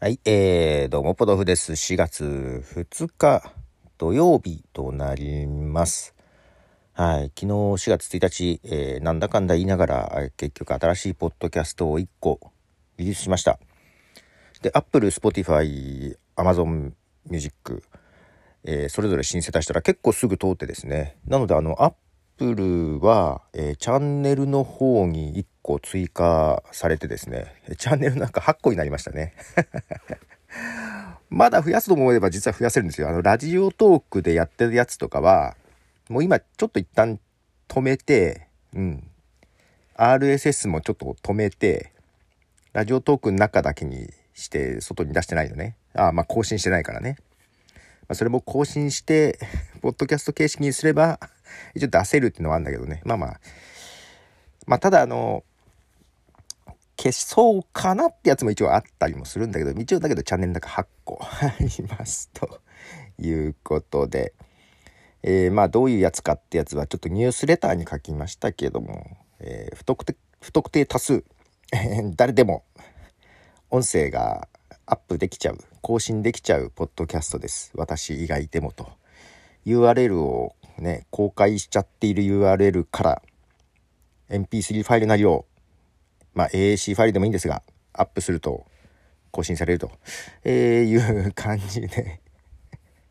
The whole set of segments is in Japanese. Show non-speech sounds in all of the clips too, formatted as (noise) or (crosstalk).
はい、えー、どうも、ポドフです。4月2日土曜日となります。はい、昨日4月1日、えーなんだかんだ言いながら、結局新しいポッドキャストを1個リリースしました。で、Apple、Spotify、Amazon Music、えーそれぞれ申請出したら結構すぐ通ってですね。なので、あの、Apple は、えーチャンネルの方に1個追加されてですね、チャンネルなんか8個になりましたね。(laughs) まだ増やすと思えば実は増やせるんですよ。あの、ラジオトークでやってるやつとかは、もう今ちょっと一旦止めて、うん。RSS もちょっと止めて、ラジオトークの中だけにして外に出してないのね。ああ、まあ更新してないからね。まあ、それも更新して、ポッドキャスト形式にすれば、一応出せるっていうのはあるんだけどね。まあまあ。まあただあの、消そうかなってやつも一応あったりもするんだけど、一応だけどチャンネルの中8個 (laughs) あります。ということで。えーまあどういうやつかってやつはちょっとニュースレターに書きましたけども、えー不特定不特定多数 (laughs) 誰でも音声がアップできちゃう更新できちゃうポッドキャストです私以外でもと URL をね公開しちゃっている URL から MP3 ファイルなりをまあ AAC ファイルでもいいんですがアップすると更新されると、えいう感じで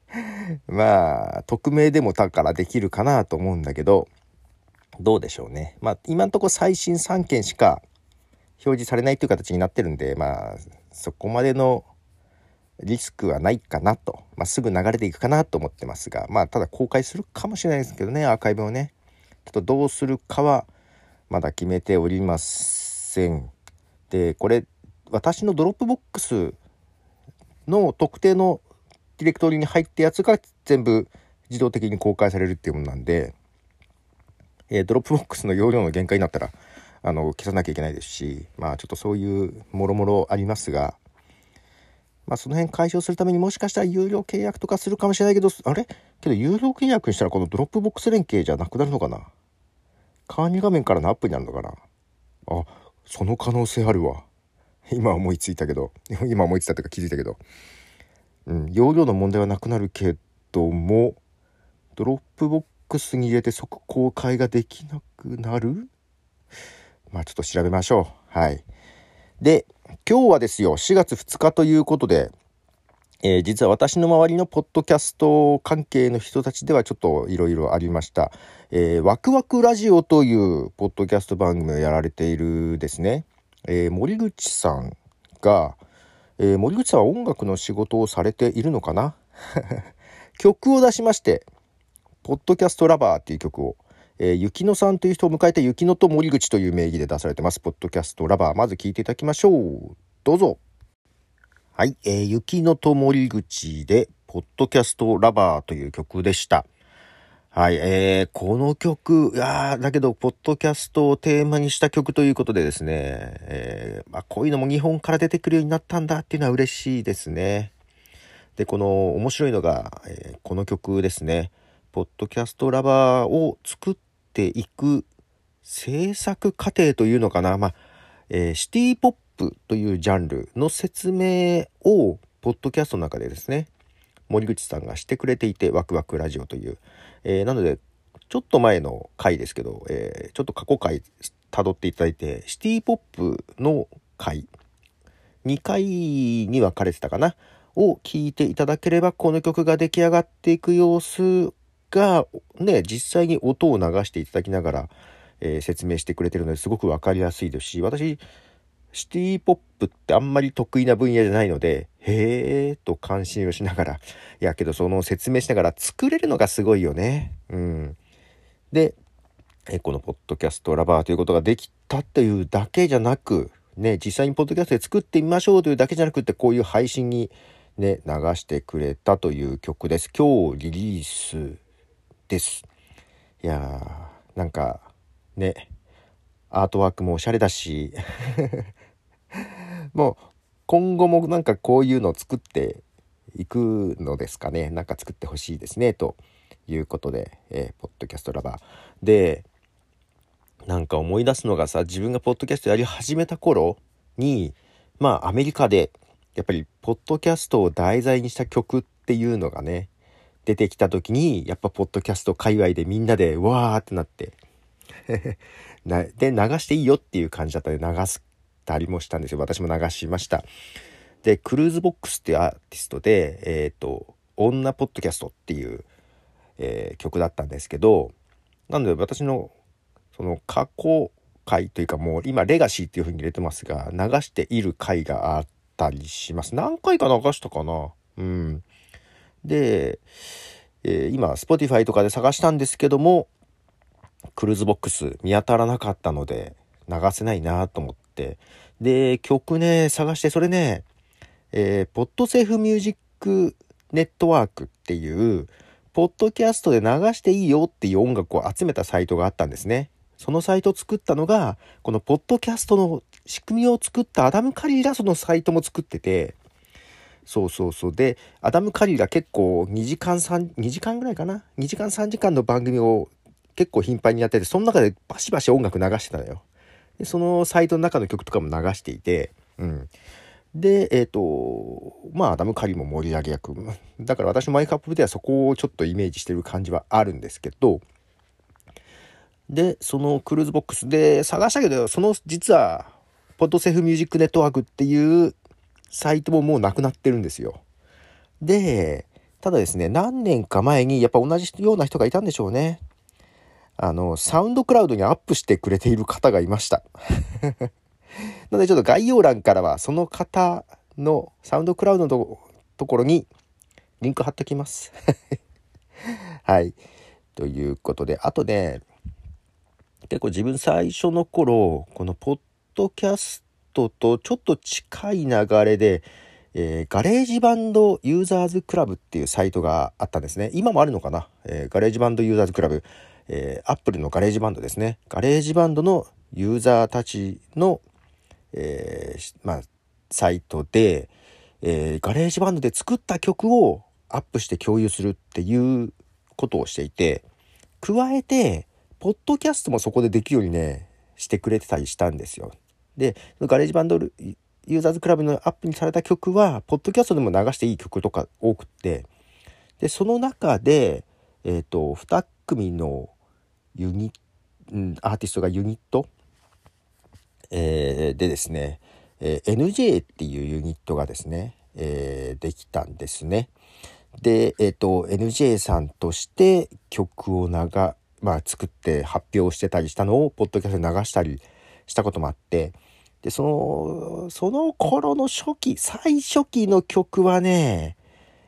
(laughs) まあ、匿名でもだからできるかなと思うんだけど、どうでしょうね。まあ、今のとこ最新3件しか表示されないという形になってるんで、まあ、そこまでのリスクはないかなと、まあ、すぐ流れていくかなと思ってますが、まあ、ただ公開するかもしれないですけどね、アーカイブをね。ちょっとどうするかはまだ決めておりません。で、これ、私のドロップボックスの特定のディレクトリに入ったやつが全部自動的に公開されるっていうものなんで、えードロップボックスの容量の限界になったらあの消さなきゃいけないですしまあちょっとそういうもろもろありますがまあその辺解消するためにもしかしたら有料契約とかするかもしれないけどあれ？けど有料契約にしたらこのドロップボックス連携じゃなくなるのかな？管理画面からのアップになるのかな？あその可能性あるわ。今思いついたけど。今思いついたというか気づいたけど。うん、容量の問題はなくなるけどもドロップボックスに入れて即公開ができなくなる？まあちょっと調べましょう。はい。で今日はですよ。4月2日ということで、えー実は私の周りのポッドキャスト関係の人たちではちょっといろいろありました、えーワクワクラジオというポッドキャスト番組をやられているですね、えー森口さんがえー森口さんは音楽の仕事をされているのかな？(laughs) 曲を出しまして、ポッドキャストラバーっていう曲を、えー、雪乃さんという人を迎えて雪乃と森口という名義で出されてます。ポッドキャストラバー。まず聴いていただきましょう。どうぞ。はい、えー、雪乃と森口で、ポッドキャストラバーという曲でした。はい、えー、この曲、いやだけど、ポッドキャストをテーマにした曲ということでですね、えーまあ、こういうのも日本から出てくるようになったんだっていうのは嬉しいですね。で、この面白いのが、えーこの曲ですね、ポッドキャストラバーを作っていく制作過程というのかな、まあ、えーシティポッププというジャンルの説明を、ポッドキャストの中でですね、森口さんがしてくれていて、ワクワクラジオという。えーなので、ちょっと前の回ですけど、えーちょっと過去回辿っていただいて、シティポップの回、2回に分かれてたかな、を聞いていただければ、この曲が出来上がっていく様子が、ね、実際に音を流していただきながら、えー説明してくれてるのですごく分かりやすいですし、私、シティポップってあんまり得意な分野じゃないので、へーと感心をしながら、いやけどその説明しながら作れるのがすごいよね。うん。で、このポッドキャストラバーということができたっていうだけじゃなく、ね、実際にポッドキャストで作ってみましょうというだけじゃなくて、こういう配信にね、流してくれたという曲です。今日リリースです。いやー、なんか、ね、アートワークもおしゃれだし、(laughs) もう今後もなんかこういうのを作っていくのですかね。なんか作ってほしいですね。ということで、えーポッドキャストラバー。で、なんか思い出すのがさ、自分がポッドキャストやり始めた頃に、まあアメリカで、やっぱりポッドキャストを題材にした曲っていうのがね出てきた時にやっぱポッドキャスト界隈でみんなでわーってなって (laughs) (laughs) で流していいよっていう感じだったんで流したりもしたんですよ。私も流しました。でクルーズボックスっていうアーティストでえっ、ー、と女ポッドキャストっていう、えー、曲だったんですけどなので私のその過去回というかもう今レガシーっていう風に入れてますが流している回があったりします。何回か流したかな。うん。で、えー、今 Spotify とかで探したんですけどもクルーズボックス見当たらなかったので流せないなと思ってで曲ね探してそれねえー、ポッドセーフミュージックネットワークっていうポッドキャストで流していいよっていう音楽を集めたサイトがあったんですね。そのサイトを作ったのが、このポッドキャストの仕組みを作ったアダム・カリーがそのサイトも作ってて、そうそうそう。で、アダム・カリーが結構2時間3、2時間ぐらいかな ?2 時間3時間の番組を結構頻繁にやってて、その中でバシバシ音楽流してたのよ。で、そのサイトの中の曲とかも流していて、うん。で、えっ、ー、と、まあ、アダム・カリも盛り上げ役。だから私マイクアップではそこをちょっとイメージしてる感じはあるんですけど、で、そのクルーズボックスで探したけど、その実は、ポッドセフミュージックネットワークっていうサイトももうなくなってるんですよ。で、ただですね、何年か前にやっぱ同じような人がいたんでしょうね。あの、サウンドクラウドにアップしてくれている方がいました。(laughs) なのでちょっと概要欄からはその方のサウンドクラウドのところにリンク貼っときます。(laughs) はい。ということで、あとね、結構自分最初の頃このポッドキャストとちょっと近い流れで、えー、ガレージバンドユーザーズクラブっていうサイトがあったんですね今もあるのかな、えー、ガレージバンドユーザーズクラブ、えー、アップルのガレージバンドですねガレージバンドのユーザーたちの、えー、まあ、サイトで、えガレージバンドで作った曲をアップして共有するっていうことをしていて加えてポッドキャストもそこでできるようにね、してくれてたりしたんですよ。で、ガレージバンドユーザーズクラブのアップにされた曲は、ポッドキャストでも流していい曲とか多くって、で、その中で、えっ、ー、と、2組のユニうん、アーティストがユニット、えー、でですね、えー、NJ っていうユニットがですね、えー、できたんですね。で、えっ、と、NJ さんとして曲を流まあ、作って発表してたりしたのをポッドキャストで流したりしたこともあってでそのその頃の初期最初期の曲はね、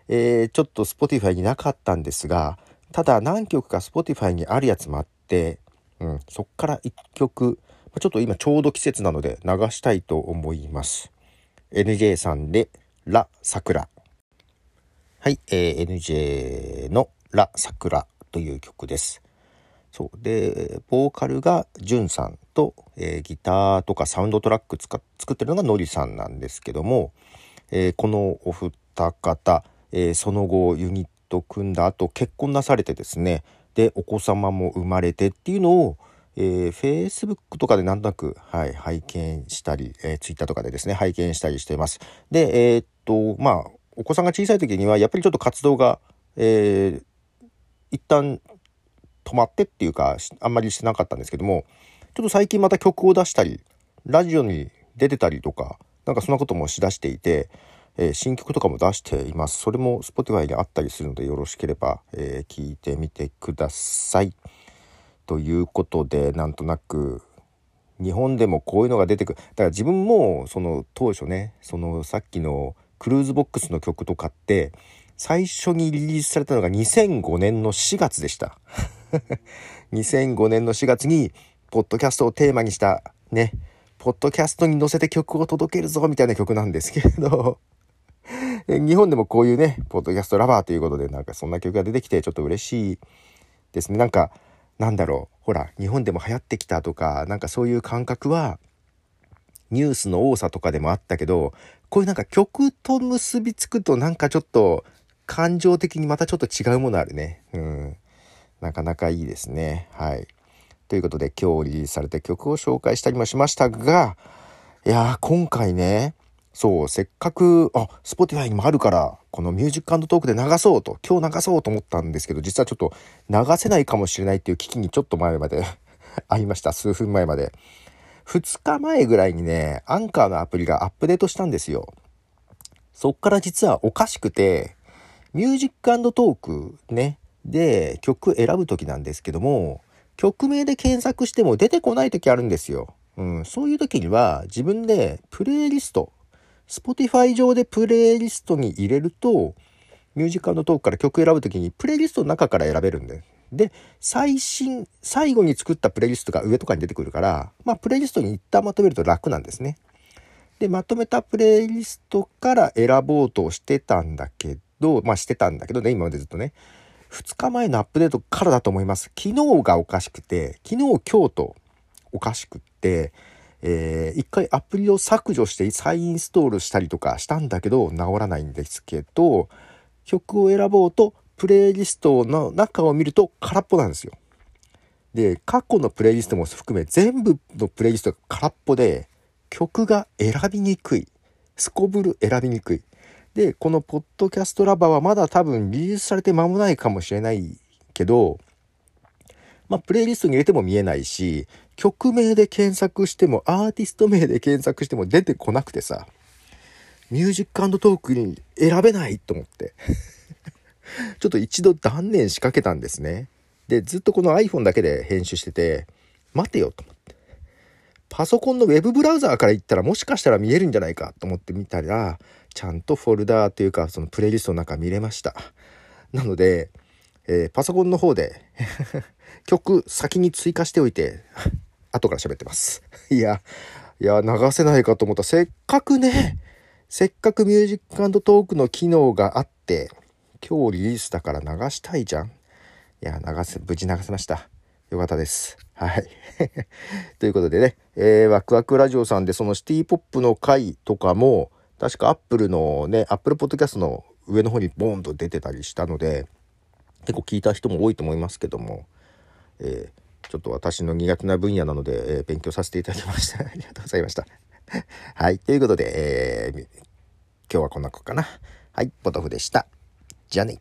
えー、ちょっと Spotify になかったんですがただ何曲か Spotify にあるやつもあって、うん、そっから1曲ちょっと今ちょうど季節なので流したいと思います。NJ さんでラ・サクラ。はい、えー、NJ のラ・サクラという曲です。そうでボーカルがジュンさんと、えー、ギターとかサウンドトラック作ってるのがノリさんなんですけども、えー、このお二方、えー、その後ユニット組んだ後結婚なされてですねでお子様も生まれてっていうのをえー、Facebook とかでなんとなく、はい、拝見したり、えー、Twitter とかでですね、拝見したりしています。で、えー、っと、まあ、お子さんが小さい時には、やっぱりちょっと活動が、えー、一旦止まってっていうかあんまりしてなかったんですけどもちょっと最近また曲を出したりラジオに出てたりとかなんかそんなこともしだしていて、えー、新曲とかも出しています。それも Spotify にあったりするのでよろしければ、えー、聞いてみてください。ということでなんとなく日本でもこういうのが出てくる。だから自分もその当初ねそのさっきのクルーズボックスの曲とかって最初にリリースされたのが2005年の4月でした。(laughs) 2005年の4月に、ポッドキャストをテーマにした、ね、ポッドキャストに載せて曲を届けるぞみたいな曲なんですけれど。日本でもこういうね、ポッドキャストラバーということで、なんかそんな曲が出てきてちょっと嬉しいですね。なんか、なんだろう、ほら、日本でも流行ってきたとか、なんかそういう感覚は、ニュースの多さとかでもあったけど、こういうなんか曲と結びつくとなんかちょっと感情的にまたちょっと違うものあるね。うん。なかなかいいですね。はい。ということで今日リリースされた曲を紹介したりもしましたが、いやー今回ね、そうせっかくあ Spotify にもあるからこのミュージックトークで流そうと今日流そうと思ったんですけど実はちょっと流せないかもしれないっていう危機にちょっと前まで (laughs) ありました。数分前まで。2日前ぐらいにねアンカーのアプリがアップデートしたんですよ。そっから実はおかしくてミュージックトークねで曲選ぶ時なんですけども曲名で検索しても出てこない時あるんですよ。うん、そういう時には自分でプレイリスト Spotify 上でプレイリストに入れると、ミュージックトークから曲選ぶときにプレイリストの中から選べるんで。で、最新、最後に作ったプレイリストが上とかに出てくるから、まあ、プレイリストに一旦まとめると楽なんですね。で、まとめたプレイリストから選ぼうとしてたんだけど、まあしてたんだけどね、今までずっとね。2日前のアップデートからだと思います。昨日がおかしくて、昨日、今日とおかしくって、えー、一回アプリを削除して再インストールしたりとかしたんだけど治らないんですけど曲を選ぼうとプレイリストの中を見ると空っぽなんですよ。で過去のプレイリストも含め全部のプレイリストが空っぽで曲が選びにくいすこぶる選びにくいでこのポッドキャストラバーはまだ多分リリースされて間もないかもしれないけどまあ、プレイリストに入れても見えないし、曲名で検索しても、アーティスト名で検索しても出てこなくてさ、ミュージックトークに選べないと思って。(laughs) ちょっと一度断念しかけたんですね。で、ずっとこの iPhone だけで編集してて、待てよと思って。パソコンの web ブラウザーから行ったらもしかしたら見えるんじゃないかと思って見たら、ちゃんとフォルダーというかそのプレイリストの中見れました。なので、えー、パソコンの方で (laughs) 曲先に追加しておいて、後から喋ってます。(laughs) いや、いや、流せないかと思った。せっかくね、せっかくミュージックトークの機能があって、今日リリースだから流したいじゃん。いや、流せ、無事流せました。よかったです。はい。(laughs) ということでね、えー、ワクワクラジオさんでそのシティポップの回とかも、確かアップルのね、アップルポッドキャストの上の方にボーンと出てたりしたので、結構聞いた人も多いと思いますけども、えー、ちょっと私の苦手な分野なので、えー、勉強させていただきました。(laughs) ありがとうございました。(laughs) はい。ということで、えー、今日はこんな子かな。はい。ポトフでした。じゃあね。